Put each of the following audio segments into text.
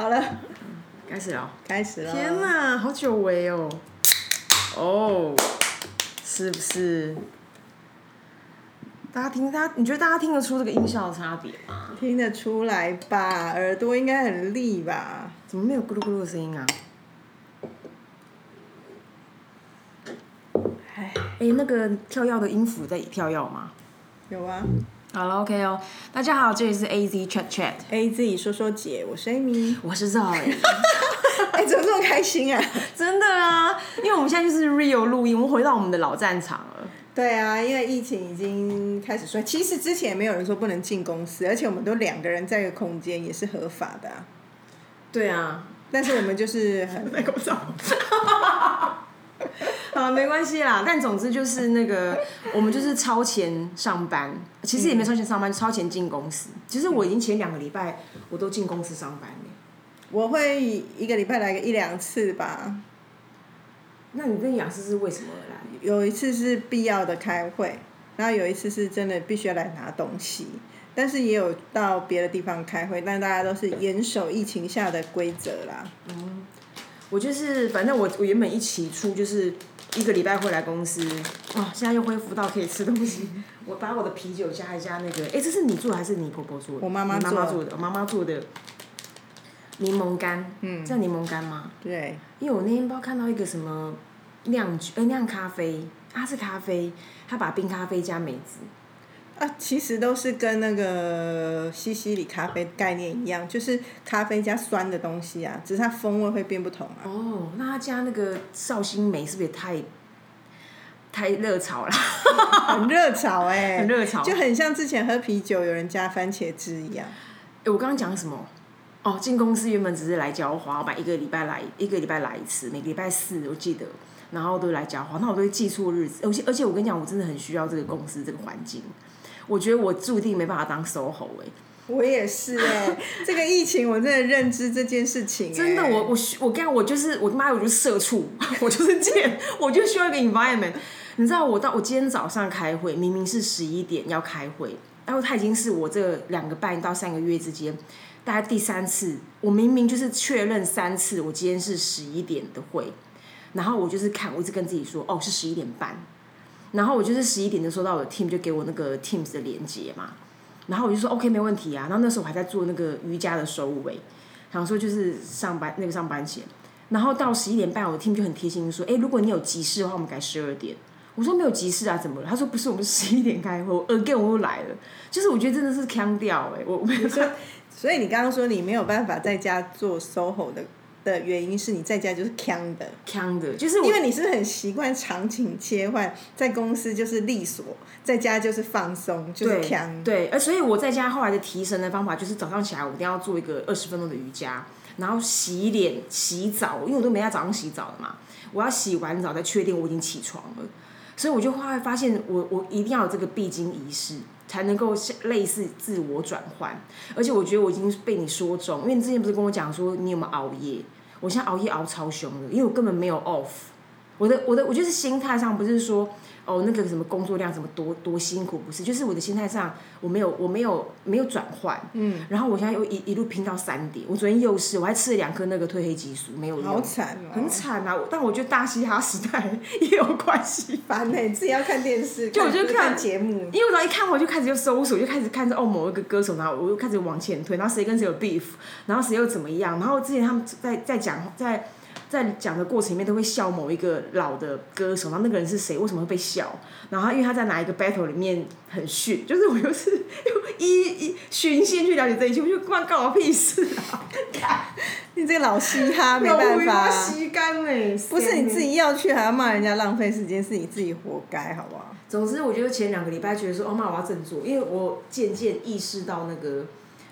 好了，开始了。开始了。天哪，好久违哦。哦，是不是？大家听，大家你觉得大家听得出这个音效的差别吗？听得出来吧？耳朵应该很利吧？怎么没有咕噜咕噜的声音啊？哎，哎，那个跳跃的音符在跳跃吗？有啊。好了，OK 哦。大家好，这里是 AZ Chat Chat AZ 说说姐，我是 Amy。我是 Zoe。哎，怎么这么开心啊？真的啊，因为我们现在就是 real 录音，我们回到我们的老战场了。对啊，因为疫情已经开始衰，其实之前也没有人说不能进公司，而且我们都两个人在一个空间也是合法的、啊。对啊，但是我们就是很。好，没关系啦。但总之就是那个，我们就是超前上班，其实也没超前上班，超前进公司。其实我已经前两个礼拜我都进公司上班了。我会一个礼拜来个一两次吧。那你跟雅思是为什么而来？有一次是必要的开会，然后有一次是真的必须要来拿东西，但是也有到别的地方开会，但大家都是严守疫情下的规则啦。我就是，反正我我原本一起出就是一个礼拜会来公司，哦，现在又恢复到可以吃东西。我把我的啤酒加一加那个，哎，这是你做的还是你婆婆做的？我妈妈你妈妈做做的，我妈妈做的柠檬干，嗯，叫柠檬干吗？对，因为我那天不知道看到一个什么酿酒，哎、酿咖啡，它是咖啡，它把冰咖啡加梅子，啊，其实都是跟那个西西里咖啡概念一样，就是咖啡加酸的东西啊，只是它风味会变不同啊。哦，那他加那个绍兴梅是不是也太太热炒了？很热炒哎、很热炒就很像之前喝啤酒有人加番茄汁一样。哎、我刚刚讲什么？哦，进公司原本只是来浇花，我把一个礼拜来一个礼拜来一次，每个礼拜四我记得，然后都来浇花，那我都会记错日子，而且而且我跟你讲，我真的很需要这个公司这个环境，我觉得我注定没办法当 SOHO 哎、我也是哎、这个疫情我真的认知这件事情、哎真的，我我我刚我就是我妈，我就是社畜，我就是贱，我就需要一个 environment。你知道我到我今天早上开会，明明是十一点要开会，然后他已经是我这两个半到三个月之间，大概第三次，我明明就是确认三次，我今天是十一点的会，然后我就是看，我一直跟自己说，哦是十一点半，然后我就是十一点就收到我的 team 就给我那个 Teams 的连接嘛，然后我就说 OK 没问题啊，然后那时候我还在做那个瑜伽的收尾。想说就是上班那个上班前，然后到十一点半，我的 team 就很贴心说，哎、如果你有急事的话，我们改十二点。我说没有急事啊，怎么了？他说不是，我们十一点开会。again 我又来了，就是我觉得真的是腔调哎，我我说所以你刚刚说你没有办法在家做 SOHO 的的原因是你在家就是呛的，腔的，就是因为你是很习惯场景切换，在公司就是利索，在家就是放松，就是对呛。对，而，所以我在家后来的提神的方法就是早上起来我一定要做一个二十分钟的瑜伽，然后洗脸、洗澡，因为我都没在早上洗澡的嘛，我要洗完澡再确定我已经起床了，所以我就后来发现我我一定要有这个必经仪式。才能够像类似自我转换，而且我觉得我已经被你说中，因为你之前不是跟我讲说你有没有熬夜，我现在熬夜熬超凶的，因为我根本没有 off，我的我的我就是心态上不是说哦那个什么工作量什么多多辛苦，不是，就是我的心态上我没有我没有没有转换，嗯，然后我现在又一一路拼到三点，我昨天又是我还吃了两颗那个褪黑激素，没有用，好惨哦、很惨啊！但我觉得大嘻哈时代 也有关系。烦呢、你自己要看电视，就我就看看节目，因为我只要一看我就开始就搜索，就开始看着哦某一个歌手，然后我又开始往前推，然后谁跟谁有 beef，然后谁又怎么样，然后之前他们在在讲在在讲的过程里面都会笑某一个老的歌手，然后那个人是谁，为什么会被笑，然后因为他在哪一个 battle 里面很逊，就是我又是 又一一寻线去了解这一切，我就关干我屁事啊！你这个老嘻哈没办法，吸干哎，不是你自己要去还要骂人家浪费时间，是你自己活该，好不好？总之，我觉得前两个礼拜觉得说，哦妈，我要振作，因为我渐渐意识到那个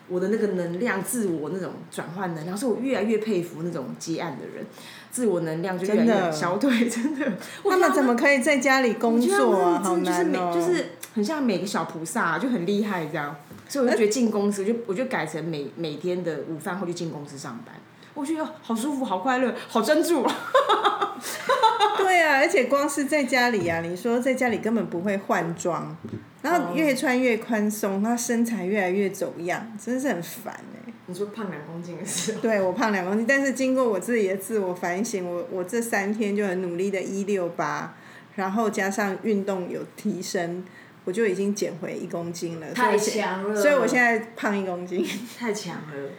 我的那个能量、自我那种转换能量，所以我越来越佩服那种接案的人，自我能量就越来越消退，真的。他们怎么可以在家里工作啊？好难哦、每就是很像每个小菩萨、就很厉害这样。所以我就觉得进公司，就我就改成每每天的午饭后就进公司上班。我觉得好舒服、好快乐、好专注。对啊，而且光是在家里啊，你说在家里根本不会换装，然后越穿越宽松，他身材越来越走样，真的是很烦哎、你说胖两公斤的时候，对我胖两公斤，但是经过我自己的自我反省，我我这三天就很努力的一六八，然后加上运动有提升，我就已经减回一公斤了。太强了，所以我现在胖一公斤，太强了。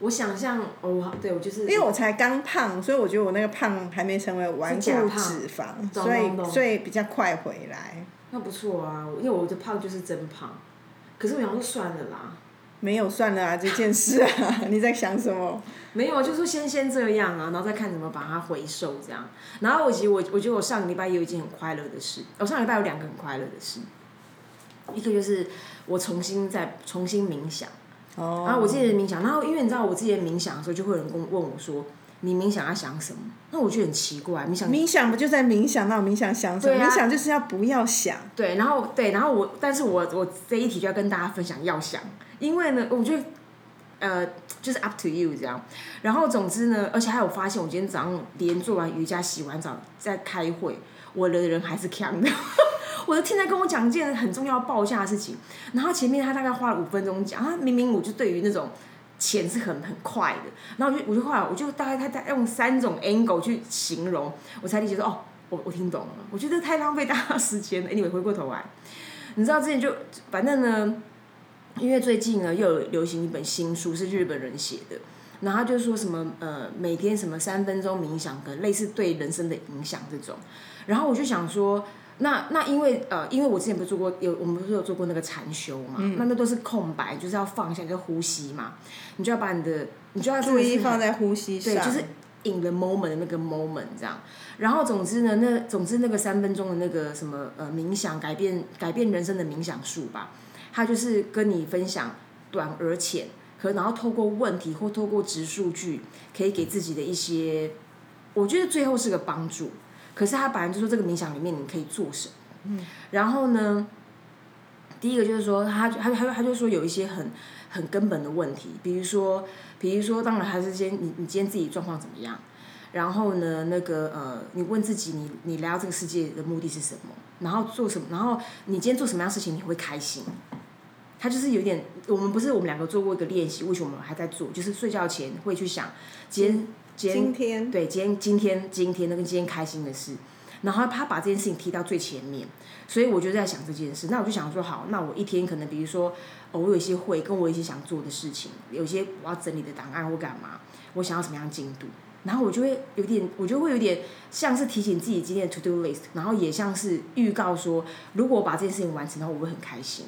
我想象哦，对我就是，因为我才刚胖，所以我觉得我那个胖还没成为顽固脂肪，所以所以比较快回来。那不错啊，因为我的胖就是真胖，可是我想说算了啦，没有算了啊，这件事啊，你在想什么？没有，就是先先这样啊，然后再看怎么把它回收这样。然后我其实我我觉得我上个礼拜有一件很快乐的事，我上个礼拜有两个很快乐的事，一个就是我重新再重新冥想。哦。然后我自己的冥想，然后因为你知道我自己的冥想的时候，就会有人跟问我说：“你冥想要想什么？”那我觉得很奇怪，冥想冥想不就在冥想？那我冥想想什么？啊冥想就是要不要想。对，然后对，然后我，但是我我这一题就要跟大家分享要想，因为呢，我觉得呃就是 up to you 这样。然后总之呢，而且还有发现，我今天早上连做完瑜伽、洗完澡在开会，我的人还是强的。我就听他跟我讲一件很重要报价的事情，然后前面他大概花了五分钟讲，他明明我就对于那种钱是很很快的，然后我就我就后来我就大概他在用三种 angle 去形容，我才理解说哦，我我听懂了，我觉得太浪费大家时间了。anyway 回过头来，你知道之前就反正呢，因为最近呢又有流行一本新书是日本人写的，然后他就说什么呃每天什么三分钟冥想跟类似对人生的影响这种，然后我就想说。那那因为呃，因为我之前不是做过有我们不是有做过那个禅修嘛，那那都是空白，就是要放下一个呼吸嘛，你就要把你的你就要注意放在呼吸上。对，就是 in the moment 的那个 moment 这样。然后总之呢，那总之那个三分钟的那个什么呃冥想改变改变人生的冥想术吧，它就是跟你分享短而浅，可然后透过问题或透过直数据，可以给自己的一些，我觉得最后是个帮助。可是他本来就说这个冥想里面你可以做什么，嗯，然后呢，第一个就是说他他他他就说有一些很很根本的问题，比如说比如说当然还是先你你今天自己状况怎么样，然后呢那个呃你问自己你你来到这个世界的目的是什么，然后做什么，然后你今天做什么样的事情你会开心。他就是有点，我们不是我们两个做过一个练习，为什么我们还在做？就是睡觉前会去想，今天今天今天对，今天今天今天那个今天开心的事，然后他把这件事情提到最前面，所以我就在想这件事。那我就想说，好，那我一天可能比如说，哦，我有一些会跟我有一些想做的事情，有些我要整理的档案或干嘛，我想要什么样进度，然后我就会有点，我就会有点像是提醒自己今天的 to do list，然后也像是预告说，如果我把这件事情完成，的话我会很开心。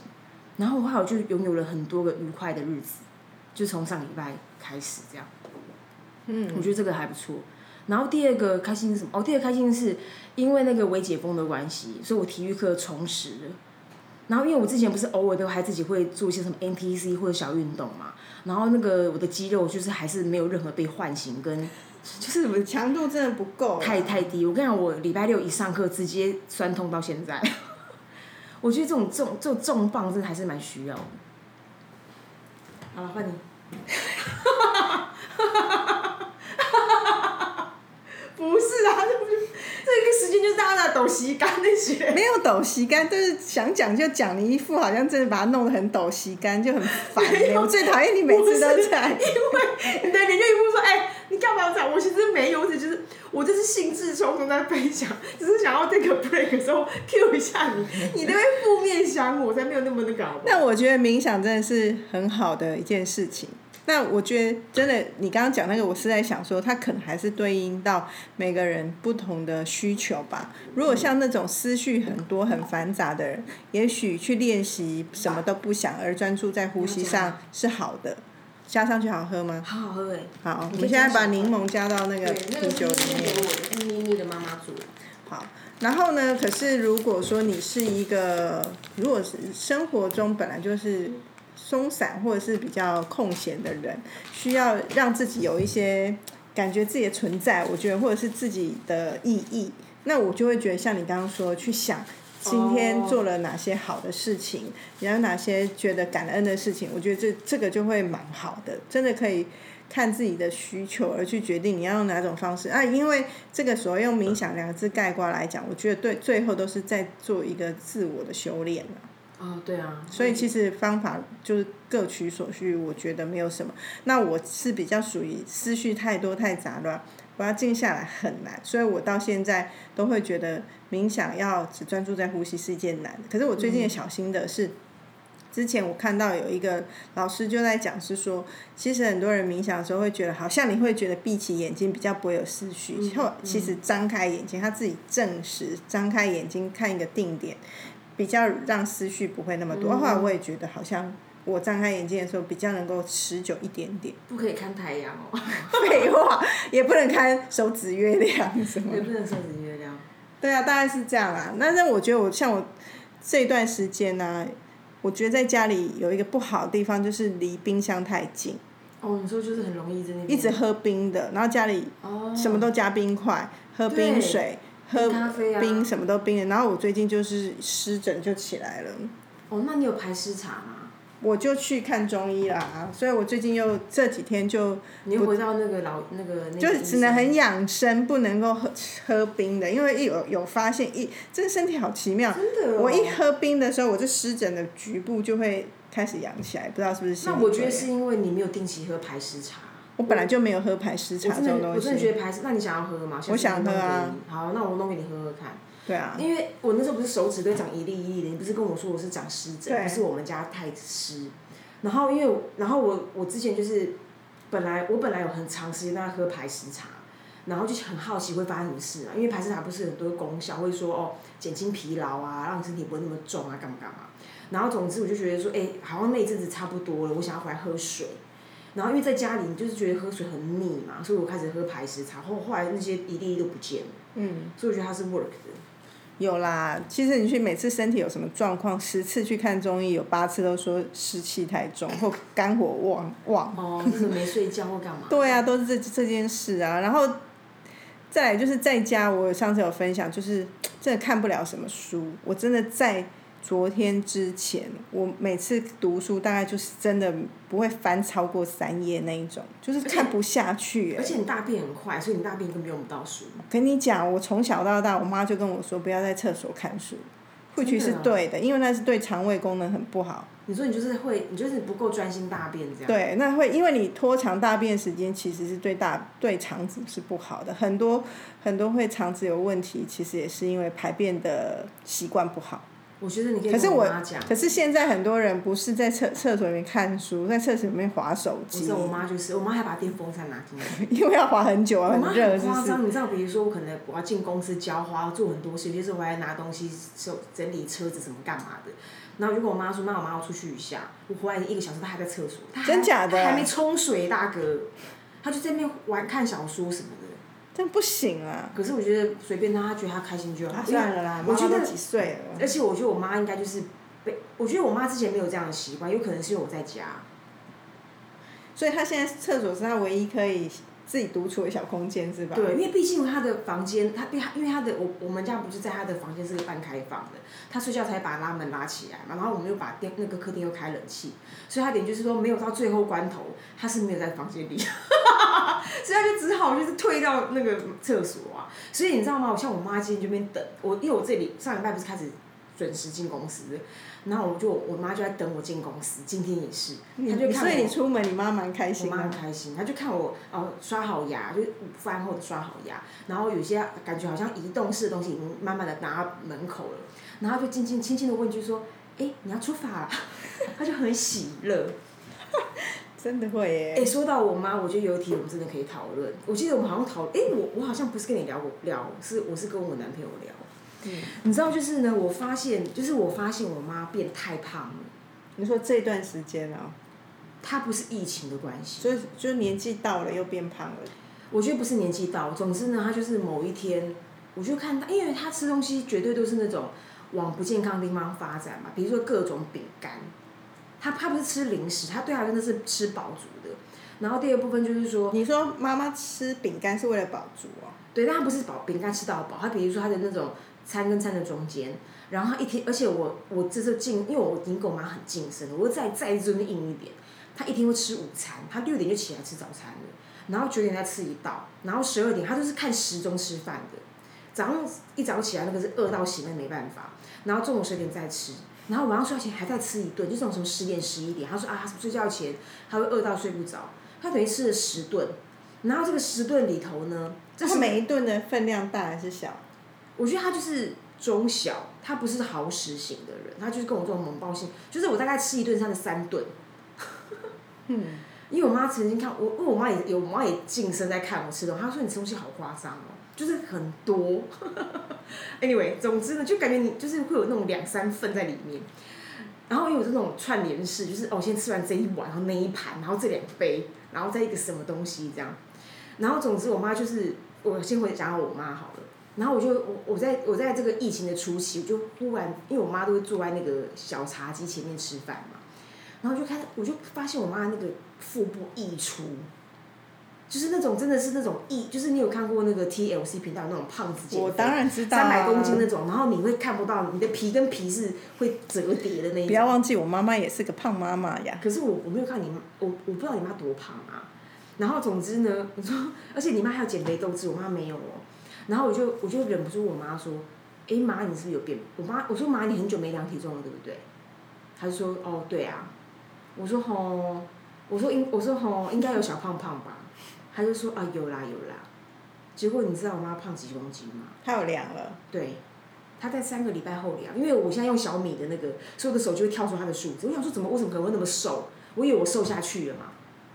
然后后来我就拥有了很多个愉快的日子，就从上礼拜开始这样。嗯，我觉得这个还不错。然后第二个开心是什么？哦，第二个开心是因为那个微解封的关系，所以我体育课重拾了。然后因为我之前不是偶尔都还自己会做一些什么 NTC 或者小运动嘛，然后那个我的肌肉就是还是没有任何被唤醒，跟 就是我强度真的不够啊。太太低。我跟你讲，我礼拜六一上课直接酸痛到现在。我觉得这种重这种重磅真的还是蛮需要的。好了，换你。不是啊，这不是这个时间就是大家在抖膝盖那些。没有抖膝干，就是想讲就讲，你一副好像真的把它弄得很抖膝干，就很烦、欸。我最讨厌你每次都在。因为你的脸就一副说，哎、你干嘛这样？我其实没有，我只就是我就是兴致冲冲在分享，只是想要 take a break 的时候 cue 一下你，你那边负面想我，才没有那么那个好好？那我觉得冥想真的是很好的一件事情。那我觉得真的，你刚刚讲那个，我是在想说，它可能还是对应到每个人不同的需求吧。如果像那种思绪很多、很繁杂的人，也许去练习什么都不想，而专注在呼吸上是好的。加上去好喝吗？好好喝哎、好，我们现在把柠檬加到那个啤酒里面。是我的，是咪咪的妈妈煮的。好，然后呢？可是如果说你是一个，如果是生活中本来就是松散或者是比较空闲的人，需要让自己有一些感觉自己的存在，我觉得或者是自己的意义，那我就会觉得像你刚刚说，去想今天做了哪些好的事情，也有哪些觉得感恩的事情，我觉得这这个就会蛮好的，真的可以。看自己的需求而去决定你要用哪种方式啊，因为这个时候用冥想两个字概括来讲，我觉得对最后都是在做一个自我的修炼啊哦，对啊。所以其实方法就是各取所需，我觉得没有什么。那我是比较属于思绪太多太杂乱，我要静下来很难，所以我到现在都会觉得冥想要只专注在呼吸是一件难的。可是我最近也小心的是。之前我看到有一个老师就在讲，是说，其实很多人冥想的时候会觉得，好像你会觉得闭起眼睛比较不会有思绪，后其实张开眼睛，他自己证实，张开眼睛看一个定点，比较让思绪不会那么多。后来我也觉得，好像我张开眼睛的时候比较能够持久一点点。不可以看太阳哦。废话，也不能看手指月亮什么。也不能手指月亮。对啊，大概是这样啦。那那我觉得我像我这段时间呢。我觉得在家里有一个不好的地方，就是离冰箱太近。哦，你说就是很容易在那一直喝冰的，然后家里什么都加冰块，喝冰水，喝咖啡啊冰什么都冰的，然后我最近就是湿疹就起来了。哦，那你有排湿茶吗？我就去看中医啦，所以我最近又这几天就你又回到那个老那个就只能很养生，不能够喝喝冰的，因为一有有发现一这个身体好奇妙，真的我一喝冰的时候，我这湿疹的局部就会开始痒起来，不知道是不是？那我觉得是因为你没有定期喝排湿茶。我本来就没有喝排湿茶这种东西。我真的觉得排湿，那你想要喝吗？我想喝啊。好，那我弄给你喝喝看。对啊，因为我那时候不是手指都长一粒一粒的，你不是跟我说我是长湿疹，不是我们家太湿。然后因为，然后我我之前就是，本来我本来有很长时间在喝排湿茶，然后就很好奇会发生什么事嘛，因为排湿茶不是很多功效，会说哦减轻疲劳啊，让身体不会那么重啊，干嘛干嘛。然后总之我就觉得说，哎，好像那一阵子差不多了，我想要回来喝水。然后因为在家里你就是觉得喝水很腻嘛，所以我开始喝排湿茶，后后来那些一粒粒都不见了。嗯。所以我觉得它是 work 的。有啦，其实你去每次身体有什么状况，十次去看中医，有八次都说湿气太重或肝火旺旺。哦，就是没睡觉或干嘛？对啊，都是这这件事啊。然后再来就是在家，我上次有分享，就是真的看不了什么书，我真的在。昨天之前，我每次读书大概就是真的不会翻超过三页那一种，就是看不下去。而且你大便很快，所以你大便根本用不到书。跟你讲，我从小到大，我妈就跟我说不要在厕所看书，或许是对的，因为那是对肠胃功能很不好。你说你就是会，你就是不够专心大便这样。对，那会因为你拖长大便时间，其实是对大对肠子是不好的。很多很多会肠子有问题，其实也是因为排便的习惯不好。我觉得你可以跟我妈讲。可是现在很多人不是在厕厕所里面看书，在厕所里面划手机。我妈就是，我妈还把电风扇拿进来。因为要划很久啊，很夸张，你知道，比如说我可能我要进公司浇花，做很多事，就是我还拿东西收整理车子什么干嘛的。然后如果我妈说，那我妈要出去一下，我回来一个小时，她还在厕所，她真假的？还没冲水，大哥，她就在那边玩看小说什么的。这样不行啊！可是我觉得随便他，他觉得他开心就好。算了啦，妈妈都几岁了。而且我觉得我妈应该就是被，我觉得我妈之前没有这样的习惯，有可能是因为我在家。所以她现在厕所是她唯一可以自己独处的小空间，是吧？对，因为毕竟他的房间，他因为因为他的我我们家不是在他的房间是个半开放的，他睡觉才把拉门拉起来嘛，然后我们又把电那个客厅又开冷气，所以她点就是说没有到最后关头，他是没有在房间里。所以他就只好就是退到那个厕所啊，所以你知道吗？我像我妈今天这边等我，因为我这里上礼拜不是开始准时进公司，然后我就我妈就在等我进公司，今天也是，她就看所以你出门，你妈蛮开心。我妈很开心，她就看我哦刷好牙，就午饭后的刷好牙，然后有些感觉好像移动式的东西已经慢慢的拿到门口了，然后就轻轻轻轻的问句说：“哎，你要出发了？” 她就很喜乐。真的会耶！哎，说到我妈，我觉得有一题我们真的可以讨论。我记得我们好像讨，哎，我我好像不是跟你聊过聊，是我是跟我男朋友聊。嗯。你知道就是呢，我发现就是我发现我妈变太胖了。你说这段时间啊？她不是疫情的关系。所以就年纪到了又变胖了。我觉得不是年纪到，总之呢，她就是某一天，我就看到，因为她吃东西绝对都是那种往不健康的地方发展嘛，比如说各种饼干。她她不是吃零食，她对她真的是吃饱足的。然后第二部分就是说，你说妈妈吃饼干是为了饱足哦？对，但她不是饱饼干吃到饱，她比如说她的那种餐跟餐的中间，然后一天，而且我我这是近，因为我已经跟我妈很近身了，我再再这边硬一点，他一天会吃午餐，他六点就起来吃早餐了，然后九点再吃一道，然后十二点他就是看时钟吃饭的，早上一早起来那个是饿到醒，那没办法，然后中午十二点再吃。然后晚上睡觉前还在吃一顿，就这种什么十点十一点，他说啊，睡觉前他会饿到睡不着，他等于吃了十顿，然后这个十顿里头呢，这是每一顿的分量大还是小？我觉得他就是中小，他不是豪食型的人，他就是跟我这种猛暴性，就是我大概吃一顿他的三顿。嗯，因为我妈曾经看我，因为我妈也有，我妈也近身在看我吃东西，她说你吃东西好夸张哦，就是很多。anyway，总之呢，就感觉你就是会有那种两三份在里面。然后因为我是那种串联式，就是哦，先吃完这一碗，然后那一盘，然后这两杯，然后再一个什么东西这样。然后总之，我妈就是我先回讲我妈好了。然后我就我我在我在这个疫情的初期，我就忽然因为我妈都会坐在那个小茶几前面吃饭嘛，然后就看我就发现我妈那个腹部溢出，就是那种真的是那种溢，就是你有看过那个 TLC 频道那种胖子减肥，我当然知道、啊，三百公斤那种，然后你会看不到你的皮跟皮是会折叠的那一种。不要忘记，我妈妈也是个胖妈妈呀。可是我我没有看你妈，我我不知道你妈多胖啊。然后总之呢，我说，而且你妈还有减肥斗志，我妈没有哦。然后我就我就忍不住我妈说，哎妈，你是不是有变？我妈我说妈，你很久没量体重了，对不对？她就说哦对啊。我说吼，我说应我说吼应该有小胖胖吧？她就说啊有啦有啦。结果你知道我妈胖几公斤吗？她有量了。对，她在三个礼拜后量，因为我现在用小米的那个，所以我的手就会跳出她的数字。我想说怎么为什么可能会那么瘦？我以为我瘦下去了嘛。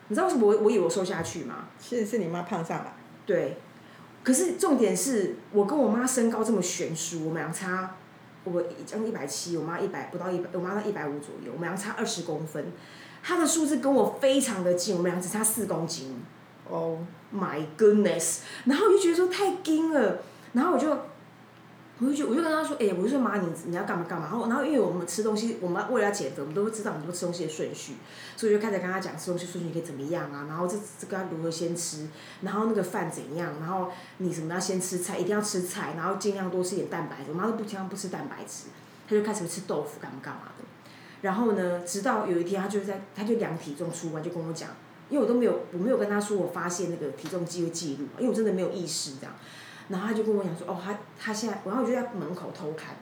你知道为什么我我以为我瘦下去吗？其实是你妈胖上来。对，可是重点是我跟我妈身高这么悬殊，我们俩差，我将近一百七，我妈一百不到一百，我妈到一百五左右，我们俩差二十公分，她的数字跟我非常的近，我们俩只差四公斤。Oh、My goodness！然后我就觉得说太惊了，然后我就。我就我就跟她说，哎、我就说妈，你你要干嘛干嘛？然后然后因为我们吃东西，我们为了要减肥，我们都会知道很多吃东西的顺序，所以就开始跟她讲吃东西顺序可以怎么样啊，然后这这个如何先吃，然后那个饭怎样，然后你什么要先吃菜，一定要吃菜，然后尽量多吃点蛋白质。我妈都不经常不吃蛋白质，她就开始吃豆腐干嘛干嘛的。然后呢，直到有一天，她就在她就量体重出完就跟我讲，因为我都没有我没有跟她说我发现那个体重机会记录，因为我真的没有意识这样。然后他就跟我讲说，哦，他他现在，然后我就在门口偷看，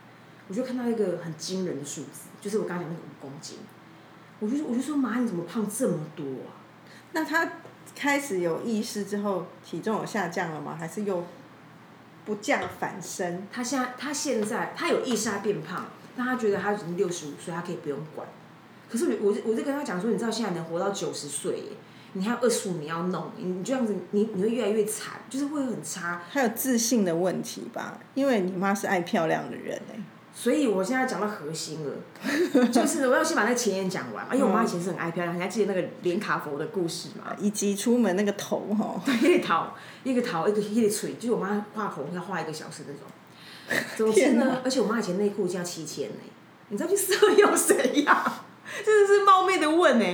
我就看到一个很惊人的数字，就是我刚刚讲那个五公斤，我就我就说妈，你怎么胖这么多啊？那他开始有意识之后，体重有下降了吗？还是又不降反升？他现在他现在他有意识他变胖，但他觉得他已经六十五岁，他可以不用管。可是我我我就跟他讲说，你知道现在能活到九十岁耶，你还有二十五年要弄，你你这样子你你会越来越惨，就是会很差。还有自信的问题吧，因为你妈是爱漂亮的人哎、所以我现在讲到核心了，就是我要先把那个前言讲完，因为我妈以前是很爱漂亮，你还记得那个连卡佛的故事吗？以及出门那个头哈，一个头，一个头，一个一个嘴，就是我妈画口红要画一个小时那种。总之呢，而且我妈以前内裤价七千呢，你知道去色诱谁呀？真的是冒昧的问呢。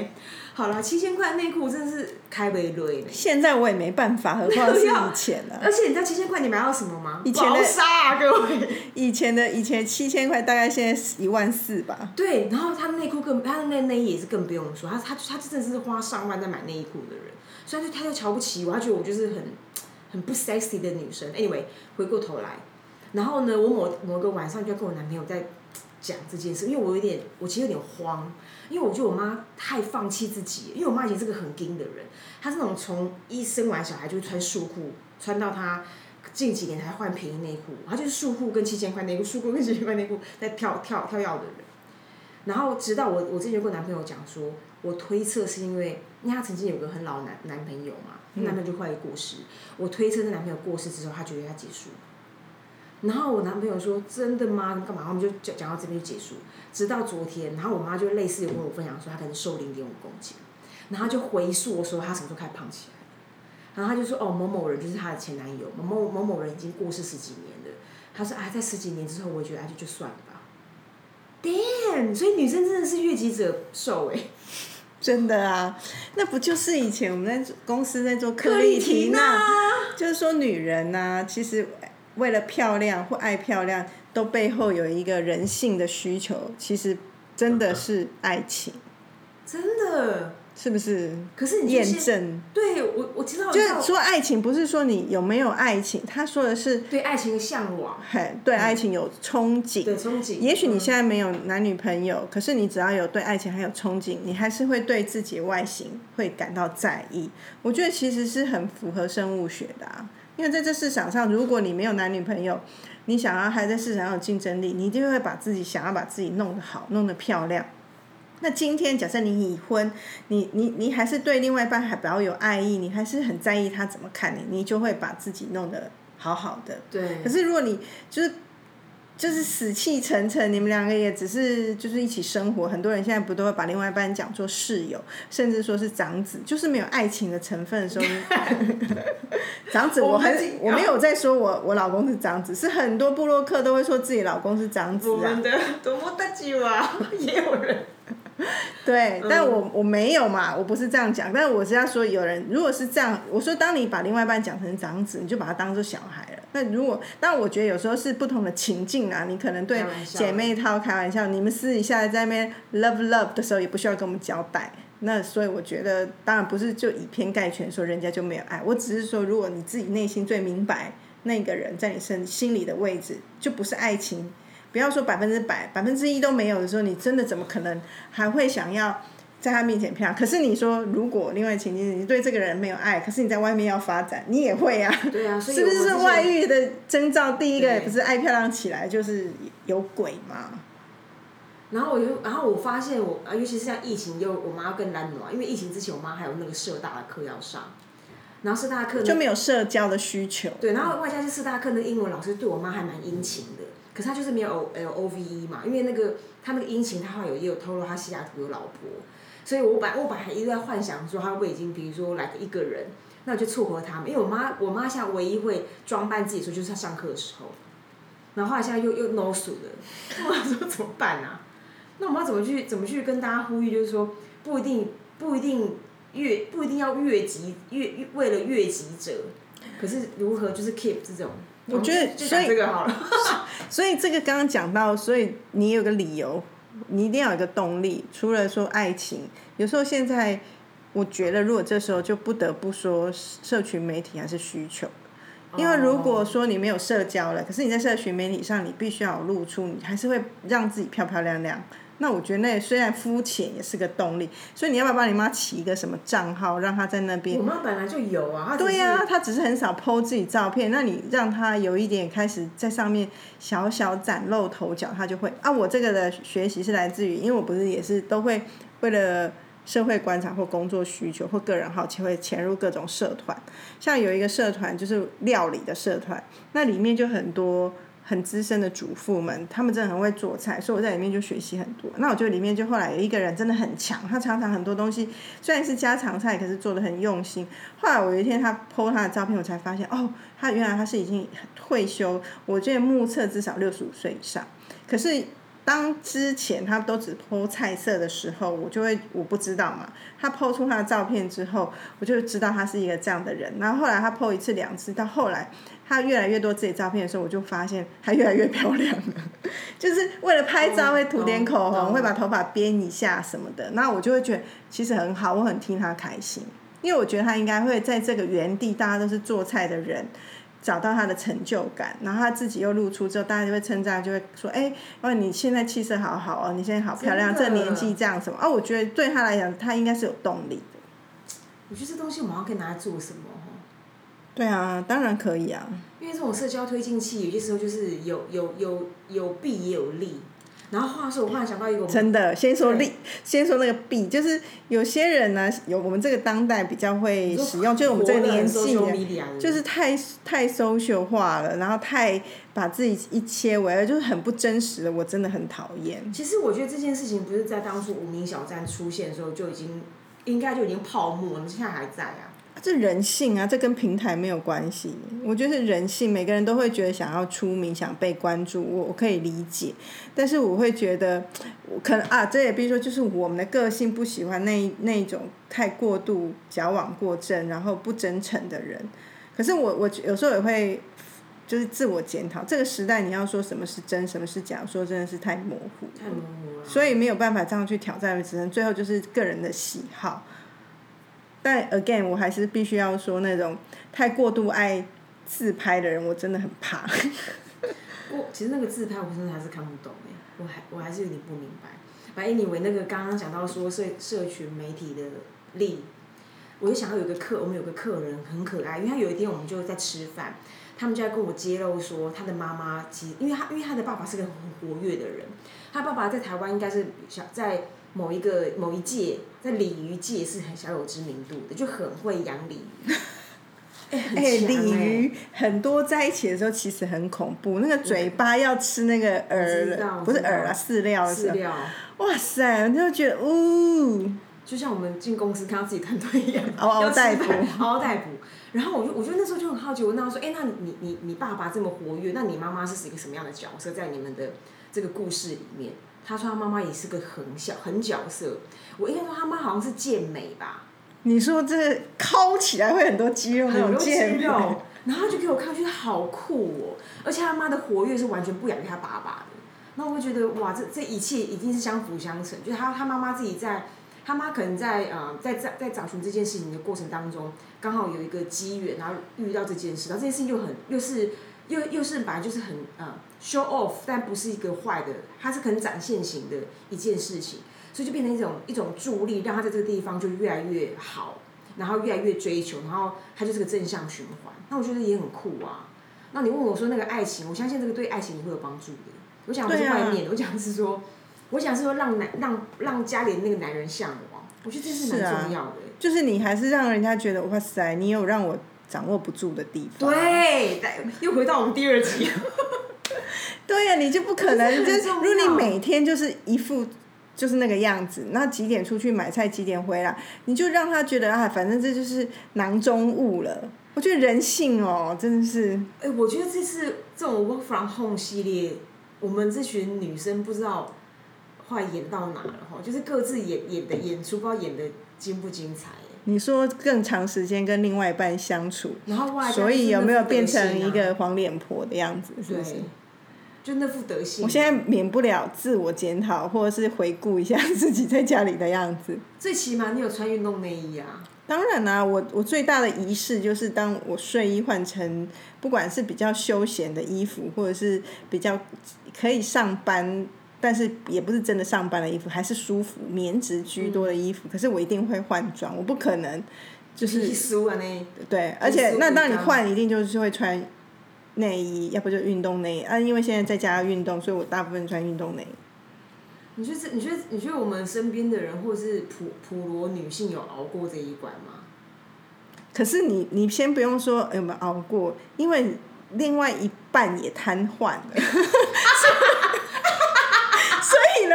好了，七千块内裤真的是开不累呢。现在我也没办法，何况是 以前呢、而且你知道七千块你买到什么吗？以前的沙啊，各位。以前的以前七千块，大概现在一万四吧。对，然后他的内裤更，他的那内衣也是更不用说，他他他真的是花上万在买内衣裤的人，所以他就他就瞧不起我，他觉得我就是很很不 sexy 的女生。Anyway，回过头来，然后呢，我某某个晚上就跟我男朋友在讲这件事，因为我有点，我其实有点慌，因为我觉得我妈太放弃自己，因为我妈以前是个很硬的人，她是那种从一生完小孩就穿束裤，穿到她近几年才换便宜内裤，她就是束裤跟七千块内裤，束裤跟七千块内裤在跳跳跳跃的人。然后直到我我之前就跟我男朋友讲说，我推测是因为，因为她曾经有个很老男男朋友嘛，嗯男朋友就后来过世，我推测那男朋友过世之后，她觉得要结束。然后我男朋友说：“真的吗？你干嘛？”我们就讲讲到这边就结束。直到昨天，然后我妈就类似有跟我分享说，她可能瘦零点五公斤，然后她就回溯我说她什么时候开始胖起来的。然后她就说：“哦，某某人就是她的前男友，某某某某人已经过世十几年了。”她说：“啊，在十几年之后，我也觉得啊，就就算了吧。” Damn！所以女生真的是悦己者瘦哎、真的啊，那不就是以前我们在公司在做克克丽丽缇缇娜，就是说女人呐、其实为了漂亮或爱漂亮，都背后有一个人性的需求，其实真的是爱情。真的，是不是？可是你验证，对我我知道，就是说爱情不是说你有没有爱情，他说的是对爱情的向往，很对爱情有憧憬。对憧憬。也许你嗯现在没有男女朋友，可是你只要有对爱情还有憧憬，你还是会对自己的外形会感到在意。我觉得其实是很符合生物学的啊，因为在这市场上，如果你没有男女朋友，你想要还在市场上有竞争力，你就会把自己想要把自己弄得好，弄得漂亮。那今天假设你已婚，你你你还是对另外一半还比较有爱意，你还是很在意他怎么看你，你就会把自己弄得好好的。对可，是如果你就是就是死气沉沉，你们两个也只是就是一起生活，很多人现在不都会把另外一半讲做室友，甚至说是长子，就是没有爱情的成分的时候，长子我很我我没有在说我我老公是长子，是很多部落客都会说自己老公是长子啊我们，的多么大久啊，也有人 对，但我我没有嘛，我不是这样讲，但我是要说，有人如果是这样，我说当你把另外一半讲成长子，你就把他当做小孩了。那如果，但我觉得有时候是不同的情境啊，你可能对姐妹淘开玩笑，你们私底下在那边 love love 的时候，也不需要跟我们交代。那所以我觉得，当然不是就以偏概全说人家就没有爱，我只是说，如果你自己内心最明白那个人在你身心里的位置，就不是爱情。不要说百分之百，百分之一都没有的时候，你真的怎么可能还会想要在他面前漂亮？可是你说，如果另外情境，你对这个人没有爱，可是你在外面要发展，你也会啊。对啊，所以是不是外遇的征兆？第一个不是爱漂亮起来，就是有鬼嘛。然后我就，然后我发现我啊，尤其是像疫情，又我妈要更懒惰，因为疫情之前我妈还有那个社大的课要上，然后社大的课呢就没有社交的需求。对，然后外加是社大课那个英文老师对我妈还蛮殷勤的，可是她就是没有 L O V E 嘛，因为那个她那个殷勤，她后来有也有透露他西雅图有老婆，所以我本来我本来一直在幻想说他会不会已经比如说来个一个人，那我就撮合他们，因为我妈我妈现在唯一会装扮自己的时候就是她上课的时候，然后后来现在又又 no 数了，我想说怎么办啊？那我们要怎么去怎么去跟大家呼吁，就是说不一定不一定越不一定要越级越越为了越级者，可是如何就是 keep 这种，我觉得就所以这个好了，所以这个刚刚讲到，所以你有个理由，你一定要有一个动力。除了说爱情，有时候现在我觉得，如果这时候就不得不说，社群媒体还是需求。因为如果说你没有社交了，可是你在社群媒体上，你必须要有露出，你还是会让自己漂漂亮亮。那我觉得那虽然肤浅，也是个动力。所以你要不要帮你妈起一个什么账号，让她在那边我妈本来就有啊，对呀、她只是很少 PO 自己照片，那你让她有一点开始在上面小小崭露头角，她就会啊。我这个的学习是来自于，因为我不是也是都会为了社会观察或工作需求或个人好奇，会潜入各种社团。像有一个社团就是料理的社团，那里面就很多。很资深的主妇们，他们真的很会做菜，所以我在里面就学习很多。那我觉得里面就后来有一个人真的很强，他常常很多东西虽然是家常菜，可是做的很用心。后来我有一天他 PO 他的照片，我才发现哦，他原来他是已经退休，我这目测至少六十五岁以上。可是当之前他都只 PO 菜色的时候，我就会我不知道嘛。他 PO 出他的照片之后，我就知道他是一个这样的人。然后后来他 PO 一次两次，到后来他越来越多自己照片的时候，我就发现他越来越漂亮了。就是为了拍照会涂点口红，懂会把头发编一下什么的。那我就会觉得其实很好，我很替他开心，因为我觉得他应该会在这个原地，大家都是做菜的人。找到他的成就感，然后他自己又露出之后，大家就会称赞，就会说：“哎、哦，你现在气色好好哦，你现在好漂亮，这年纪这样什么？”哦，我觉得对他来讲，他应该是有动力的。我觉得这东西我们好像可以拿来做什么哦？对啊，当然可以啊。因为这种社交推进器，有些时候就是有有有有弊也有利。然后话说，我忽然想到一个真的，先说利，先说那个弊，就是有些人呢，有我们这个当代比较会使用，就是我们这个年纪的就是太太 social 化了，然后太把自己一切为二，就是很不真实的，我真的很讨厌。其实我觉得这件事情不是在当初无名小站出现的时候就已经应该就已经泡沫了，现在还在啊。这人性啊，这跟平台没有关系。我觉得是人性，每个人都会觉得想要出名、想被关注，我我可以理解。但是我会觉得，我可能啊，这也比如说，就是我们的个性不喜欢那那一种太过度矫枉过正，然后不真诚的人。可是我我有时候也会。就是自我检讨，这个时代你要说什么是真，什么是假，说真的是太模糊。太模糊了。所以没有办法这样去挑战，只能最后就是个人的喜好。但 again，我还是必须要说，那种太过度爱自拍的人，我真的很怕。我其实那个自拍，我真的还是看不懂哎，我还我还是有点不明白。反正你为那个刚刚讲到说社社群媒体的力，我就想到有个客，我们有个客人很可爱，因为他有一天我们就在吃饭，他们就在跟我揭露说，他的妈妈其，因为他因为他的爸爸是个很活跃的人，他爸爸在台湾应该是小在某一个某一届在鲤鱼界是很小有知名度的，就很会养鲤鱼。哎，鲤鱼很多在一起的时候其实很恐怖，那个嘴巴要吃那个饵，不是饵啊，饲料的饲料。哇塞，就觉得呜，就像我们进公司看到自己团队一样，嗷嗷待哺，嗷嗷待哺。然后我就，我就那时候就很好奇，问他说：“哎，那你你你爸爸这么活跃，那你妈妈是一个什么样的角色在你们的这个故事里面？”他说他妈妈也是个很小很角色。我应该说他妈好像是健美吧。你说这敲起来会很多肌肉，很多肌肉，然后就给我看，觉得好酷哦！而且他妈的活跃是完全不亚于他爸爸的。那我会觉得哇，这这一切一定是相辅相成。就是他他妈妈自己在，他妈可能在呃在在在找寻这件事情的过程当中，刚好有一个机缘，然后遇到这件事，然后这件事情又很又是又又是本来就是很呃 show off，但不是一个坏的，它是很展现型的一件事情。所以就变成一种一种助力，让他在这个地方就越来越好，然后越来越追求，然后他就是个正向循环。那我觉得也很酷啊。那你问我说那个爱情，我相信这个对爱情也会有帮助的。我讲的是外面，我讲的是说，我讲是说让男让让家里的那个男人向往。我觉得这是蛮重要的。就是你还是让人家觉得哇塞，你有让我掌握不住的地方。对，又回到我们第二集。对呀，你就不可能，就是如果你每天就是一副。就是那个样子，那几点出去买菜，几点回来，你就让他觉得啊，反正这就是囊中物了。我觉得人性哦，真的是。哎，我觉得这次这种 Work from Home 系列，我们这群女生不知道快演到哪了哈，就是各自演演的演出，不知道演的精不精彩。你说更长时间跟另外一半相处，然后外所以有没有变成一个黄脸婆的样子？是不是？就那副德行。我现在免不了自我检讨，或者是回顾一下自己在家里的样子。最起码你有穿运动内衣啊。当然啦，我我最大的仪式就是当我睡衣换成不管是比较休闲的衣服，或者是比较可以上班，但是也不是真的上班的衣服，还是舒服棉质居多的衣服。可是我一定会换装，我不可能就是。对，而且那当你换，一定就是会穿。内衣，要不就运动内衣啊！因为现在在家运动，所以我大部分穿运动内衣。你觉得？你觉得？你觉得我们身边的人，或者是普普罗女性，有熬过这一关吗？可是你，你先不用说有没有熬过，因为另外一半也瘫痪了。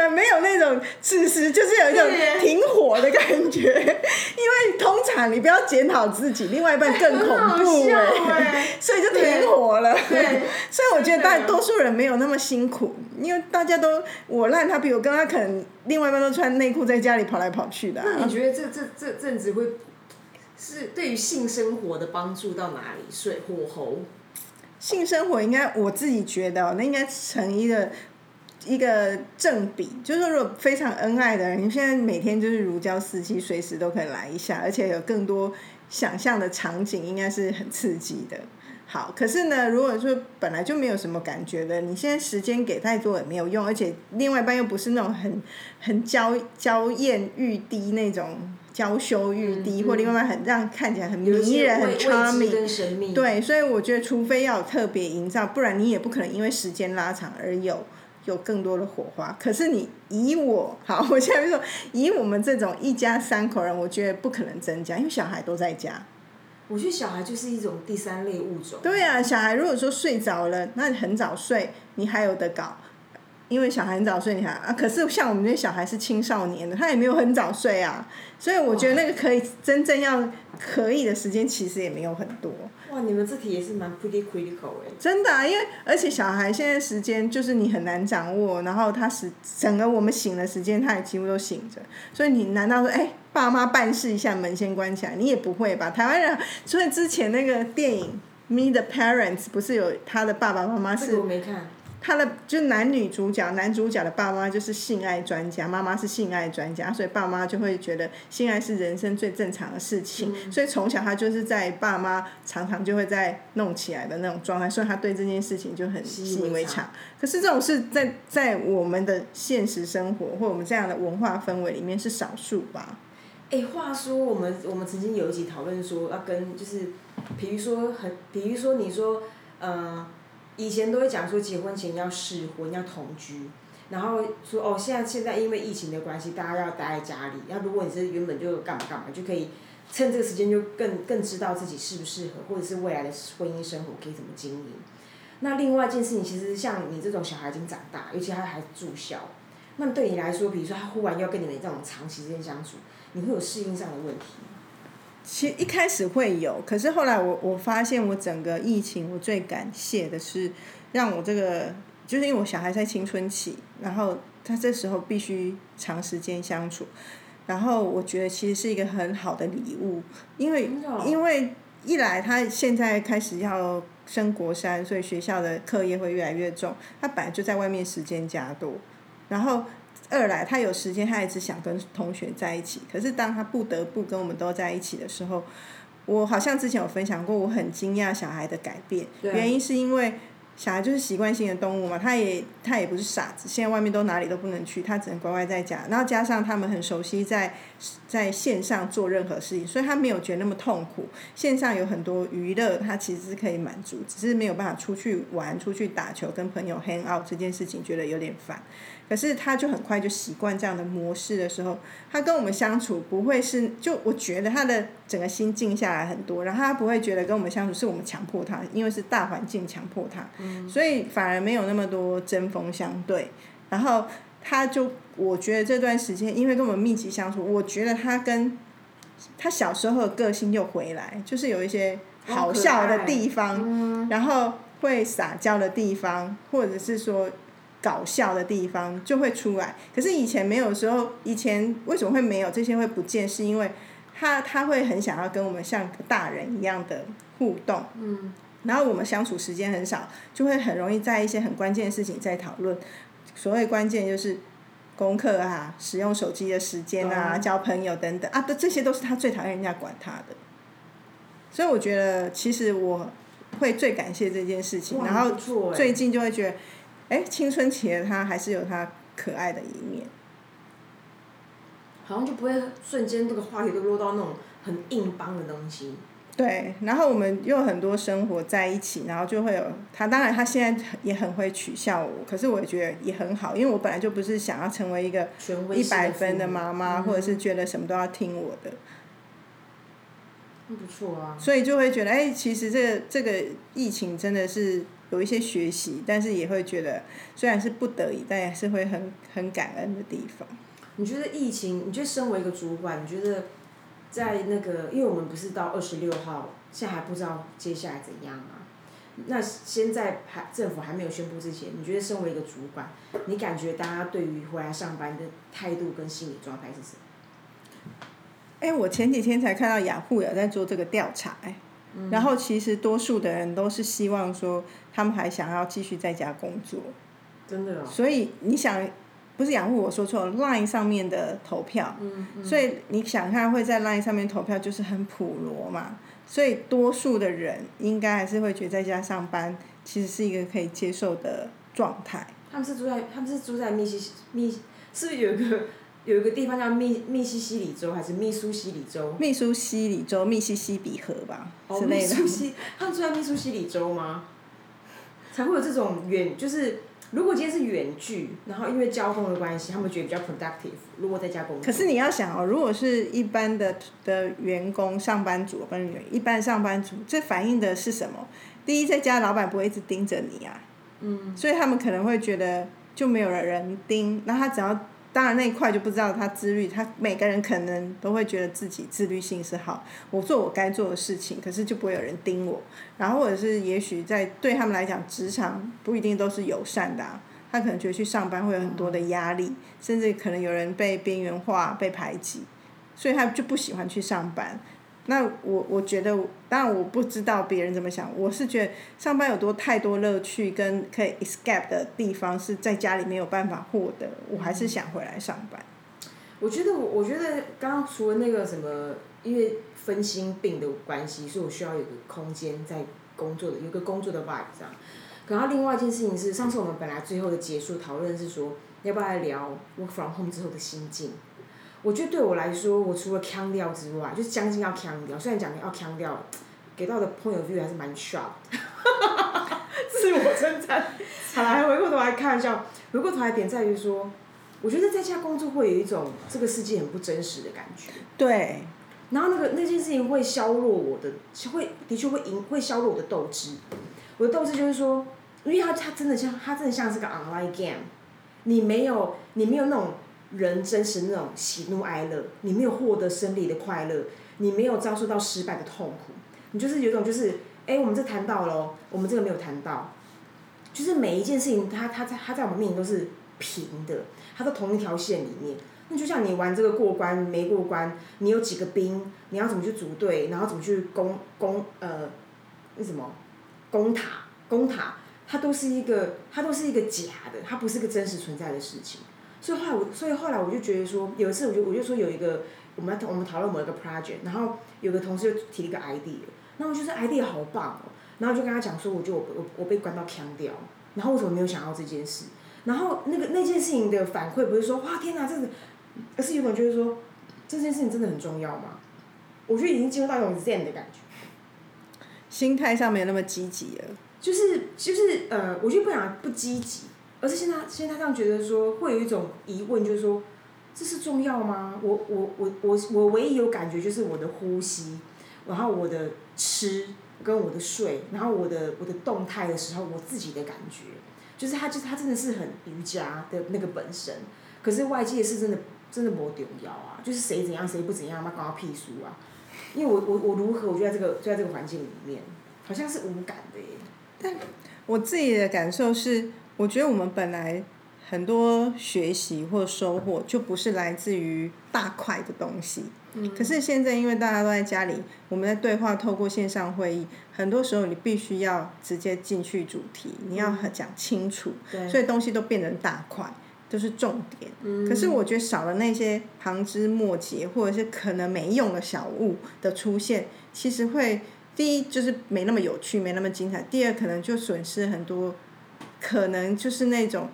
没有那种，此时就是有一种停火的感觉，因为通常你不要检讨自己，另外一半更恐怖哎，所以就停火了。对，所以我觉得大多数人没有那么辛苦，因为大家都我烂，他比我跟他可能另外一半都穿内裤在家里跑来跑去的。那你觉得这这这阵子会是对于性生活的帮助到哪里？水火候，性生活应该我自己觉得，那应该成一个。一个正比，就是说，如果非常恩爱的人，你现在每天就是如胶似漆，随时都可以来一下，而且有更多想象的场景，应该是很刺激的。好，可是呢，如果说本来就没有什么感觉的，你现在时间给太多也没有用，而且另外一半又不是那种很 很娇娇艳欲滴那种娇羞欲滴，或另外一半很让看起来很迷人、很 charming，对，所以我觉得除非要特别营造，不然你也不可能因为时间拉长而有。有更多的火花，可是你以我好，我现在说以我们这种一家三口人，我觉得不可能增加，因为小孩都在家。我觉得小孩就是一种第三类物种。对啊，小孩如果说睡着了，那很早睡，你还有的搞。因为小孩很早睡，你看啊，可是像我们这些小孩是青少年的，他也没有很早睡啊，所以我觉得那个可以真正要可以的时间其实也没有很多。哇，你们这题也是蛮 pretty critical 哎。真的啊，因为而且小孩现在时间就是你很难掌握，然后他是整个我们醒的时间，他也几乎都醒着，所以你难道说哎，爸妈办事一下门先关起来，你也不会吧？台湾人，所以之前那个电影《Me the Parents》不是有他的爸爸妈妈是？我没看。他的就男女主角，男主角的爸妈就是性爱专家，妈妈是性爱专家，所以爸妈就会觉得性爱是人生最正常的事情，所以从小他就是在爸妈常常就会在弄起来的那种状态，所以他对这件事情就很习以为常。可是这种事在在我们的现实生活或我们这样的文化氛围里面是少数吧。哎，话说我们我们曾经有一集讨论说要跟就是，比如说很，比如说你说，呃，以前都会讲说结婚前要试婚要同居，然后说哦现在现在因为疫情的关系，大家要待在家里，那如果你是原本就干嘛干嘛，就可以趁这个时间就更更知道自己适不适合，或者是未来的婚姻生活可以怎么经营。那另外一件事情，其实像你这种小孩已经长大，尤其他还住校，那对你来说，比如说他忽然要跟你们这种长时间相处。你会有适应上的问题？其实一开始会有，可是后来我我发现，我整个疫情，我最感谢的是，让我这个就是因为我小孩在青春期，然后他这时候必须长时间相处，然后我觉得其实是一个很好的礼物，因为因为一来他现在开始要升国三，所以学校的课业会越来越重，他本来就在外面时间加多，然后。二来，他有时间，他一直想跟同学在一起。可是当他不得不跟我们都在一起的时候，我好像之前有分享过，我很惊讶小孩的改变。原因是因为小孩就是习惯性的动物嘛，他也他也不是傻子。现在外面都哪里都不能去，他只能乖乖在家。然后加上他们很熟悉在在线上做任何事情，所以他没有觉得那么痛苦。线上有很多娱乐，他其实是可以满足，只是没有办法出去玩、出去打球、跟朋友 hang out 这件事情，觉得有点烦。可是他就很快就习惯这样的模式的时候，他跟我们相处不会是就我觉得他的整个心静下来很多，然后他不会觉得跟我们相处是我们强迫他，因为是大环境强迫他，所以反而没有那么多针锋相对。然后他就我觉得这段时间因为跟我们密集相处，我觉得他跟他小时候的个性又回来，就是有一些好笑的地方，然后会撒娇的地方，或者是说。搞笑的地方就会出来，可是以前没有时候，以前为什么会没有这些会不见？是因为他他会很想要跟我们像大人一样的互动，嗯，然后我们相处时间很少，就会很容易在一些很关键的事情在讨论。所谓关键就是功课啊，使用手机的时间啊，交朋友等等啊，这这些都是他最讨厌人家管他的。所以我觉得，其实我会最感谢这件事情，然后最近就会觉得。哎，青春期的他还是有他可爱的一面，好像就不会瞬间这个话题都落到那种很硬邦的东西。对，然后我们又很多生活在一起，然后就会有他。当然，他现在也很会取笑我，可是我觉得也很好，因为我本来就不是想要成为一个一百分的妈妈，或者是觉得什么都要听我的。不错啊。所以就会觉得，哎，其实这个这个疫情真的是。有一些学习，但是也会觉得，虽然是不得已，但也是会很很感恩的地方。你觉得疫情？你觉得身为一个主管，你觉得在那个，因为我们不是到二十六号，现在还不知道接下来怎样啊？那现在还政府还没有宣布之前，你觉得身为一个主管，你感觉大家对于回来上班的态度跟心理状态是什么？哎，我前几天才看到雅虎有在做这个调查，哎。然后其实多数的人都是希望说，他们还想要继续在家工作。真的。所以你想，不是雅虎我说错了，Line 上面的投票。嗯嗯。所以你想看会在 Line 上面投票，就是很普罗嘛。所以多数的人应该还是会觉得在家上班其实是一个可以接受的状态。他们是住在，他们是住在密西西密，是不是有一个？有一个地方叫密密西西里州还是密苏西里州？密苏西里州密西西比河吧之类的。密苏西，他们住在密苏西里州吗？才会有这种远，就是如果今天是远距，然后因为交通的关系，他们觉得比较 productive。如果在家工作。可是你要想哦，如果是一般的的员工、上班族，跟一般上班族，这反映的是什么？第一，在家老板不会一直盯着你啊。嗯。所以他们可能会觉得就没有人盯，那他只要。当然那一块就不知道他自律，他每个人可能都会觉得自己自律性是好，我做我该做的事情，可是就不会有人盯我。然后或者是也许在对他们来讲，职场不一定都是友善的，他可能觉得去上班会有很多的压力，甚至可能有人被边缘化、被排挤，所以他就不喜欢去上班。那我我觉得，当然我不知道别人怎么想，我是觉得上班有多太多乐趣跟可以 escape 的地方是在家里没有办法获得，我还是想回来上班。我觉得我我觉得刚刚除了那个什么，因为分心病的关系，所以我需要有个空间在工作的，有个工作的 vibe 这样。然后另外一件事情是，上次我们本来最后的结束讨论是说，要不要来聊 work from home 之后的心境。我觉得对我来说，我除了腔调之外，就是将近要腔调。虽然讲要腔调，给到的 point of view 还是蛮 sharp。自我称赞。好来回过头来开玩笑，回过头来点在于说，我觉得在家工作会有一种这个世界很不真实的感觉。对。然后那个那件事情会削弱我的，会的确会赢，会削弱我的斗志。我的斗志就是说，因为它它真的像，它真的像是个 online game，你没有你没有那种人真实那种喜怒哀乐，你没有获得生理的快乐，你没有遭受到失败的痛苦，你就是有种就是，哎，我们这谈到了，我们这个没有谈到，就是每一件事情，它它在它在我们面前都是平的，它在同一条线里面。那就像你玩这个过关没过关，你有几个兵，你要怎么去组队，然后怎么去攻攻呃那什么攻塔攻塔，它都是一个它都是一个假的，它不是个真实存在的事情。所以后来我所以后来我就觉得说，有一次我就我就说有一个我们我们讨论某一个 project，然后有个同事就提了一个 idea，那我觉得 idea 好棒哦，然后就跟他讲说，我就我我我被关到腔掉，然后为什么没有想到这件事？然后那个那件事情的反馈不是说哇天哪，这个。而是有种就是说，这件事情真的很重要吗？我觉得已经进入到一种 zen 的感觉，心态上没有那么积极了。就是就是呃，我就不想不积极，而是现在现在这样觉得说，会有一种疑问，就是说，这是重要吗？我我我我我唯一有感觉就是我的呼吸，然后我的吃跟我的睡，然后我的我的动态的时候，我自己的感觉，就是它就它真的是很瑜伽的那个本身，可是外界是真的。真的没重要啊，就是谁怎样谁不怎样，妈关我屁事啊！因为我我我如何，我就在这个就在这个环境里面，好像是无感的耶。但我自己的感受是，我觉得我们本来很多学习或收获就不是来自于大块的东西。嗯。可是现在因为大家都在家里，我们在对话，透过线上会议，很多时候你必须要直接进去主题，你要讲清楚，所以东西都变成大块。都是重点，可是我觉得少了那些旁枝末节或者是可能没用的小物的出现，其实会第一就是没那么有趣，没那么精彩；第二可能就损失很多，可能就是那种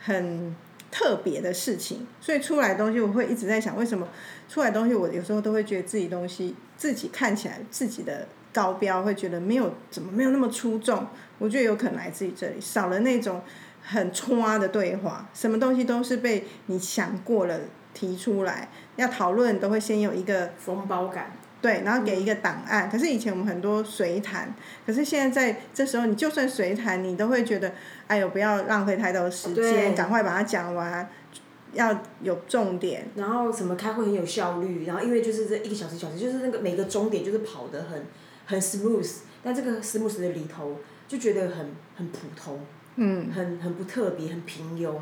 很特别的事情。所以出来东西，我会一直在想，为什么出来东西，我有时候都会觉得自己东西自己看起来自己的高标，会觉得没有怎么没有那么出众。我觉得有可能来自于这里，少了那种。很冲的对话，什么东西都是被你想过了提出来，要讨论都会先有一个风包感，对，然后给一个档案。可是以前我们很多随谈，可是现在在这时候，你就算随谈，你都会觉得，哎呦，不要浪费太多时间，赶快把它讲完，要有重点。然后什么开会很有效率，然后因为就是这一个小时小时，就是那个每个终点就是跑得很很 smooth，但这个 smooth 的里头就觉得很很普通。嗯，很很不特别，很平庸。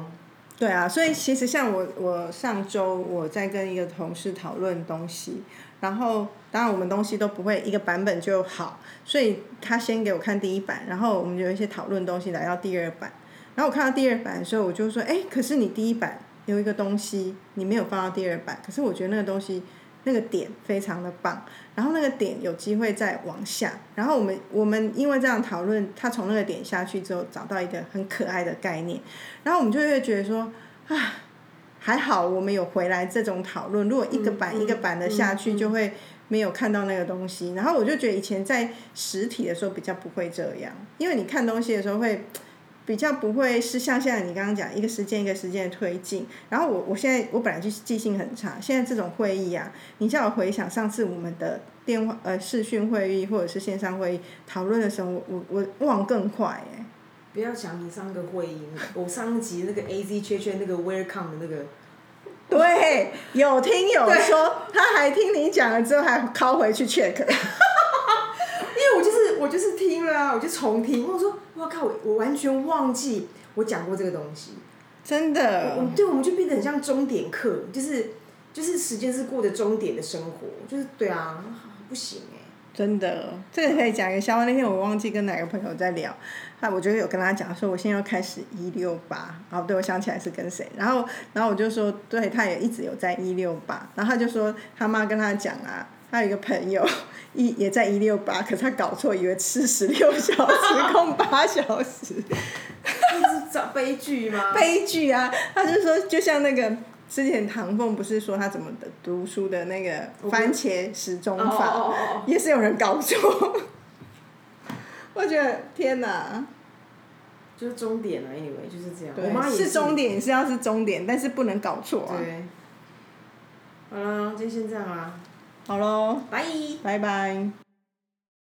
对啊，所以其实像我，我上周我在跟一个同事讨论东西，然后当然我们东西都不会一个版本就好，所以他先给我看第一版，然后我们有一些讨论东西来到第二版，然后我看到第二版的时候，我就说，哎，可是你第一版有一个东西你没有放到第二版，可是我觉得那个东西。那个点非常的棒，然后那个点有机会再往下，然后我们我们因为这样讨论，他从那个点下去之后找到一个很可爱的概念，然后我们就会觉得说，啊，还好我们有回来这种讨论，如果一个板一个板的下去，就会没有看到那个东西，然后我就觉得以前在实体的时候比较不会这样，因为你看东西的时候会。比较不会是像现在你刚刚讲一个时间一个时间的推进，然后我我现在我本来就记性很差，现在这种会议啊，你叫我回想上次我们的电话呃视讯会议或者是线上会议讨论的时候，我我忘更快哎。不要讲你上个会议，我上集那个 A Z 圈圈那个 Welcome 的那个。对，有听有说，他还听你讲了之后还拷回去 check。因为我就是我就是听了，我就重听。我说，我靠，我我完全忘记我讲过这个东西。真的。我对我们就变得很像终点课，就是就是时间是过着终点的生活，就是对啊，不行哎、真的，这个可以讲一个笑话。那天我忘记跟哪个朋友在聊，他我觉得有跟他讲说，我现在要开始一六八。哦，对，我想起来是跟谁。然后，然后我就说，对，他也一直有在一六八。然后他就说，他妈跟他讲啊，他有一个朋友一也在一六八，可是他搞错，以为吃十六小时空八小时，这是找悲剧吗？悲剧啊！他就说，就像那个之前唐凤不是说他怎么的读书的那个番茄时钟法。也是有人搞错。我觉得天哪，就是终点了，anyway 就是这样。我对妈，也是终点是要是终点，但是不能搞错啊。对。好了，就先这样啦，好喽，拜。拜拜。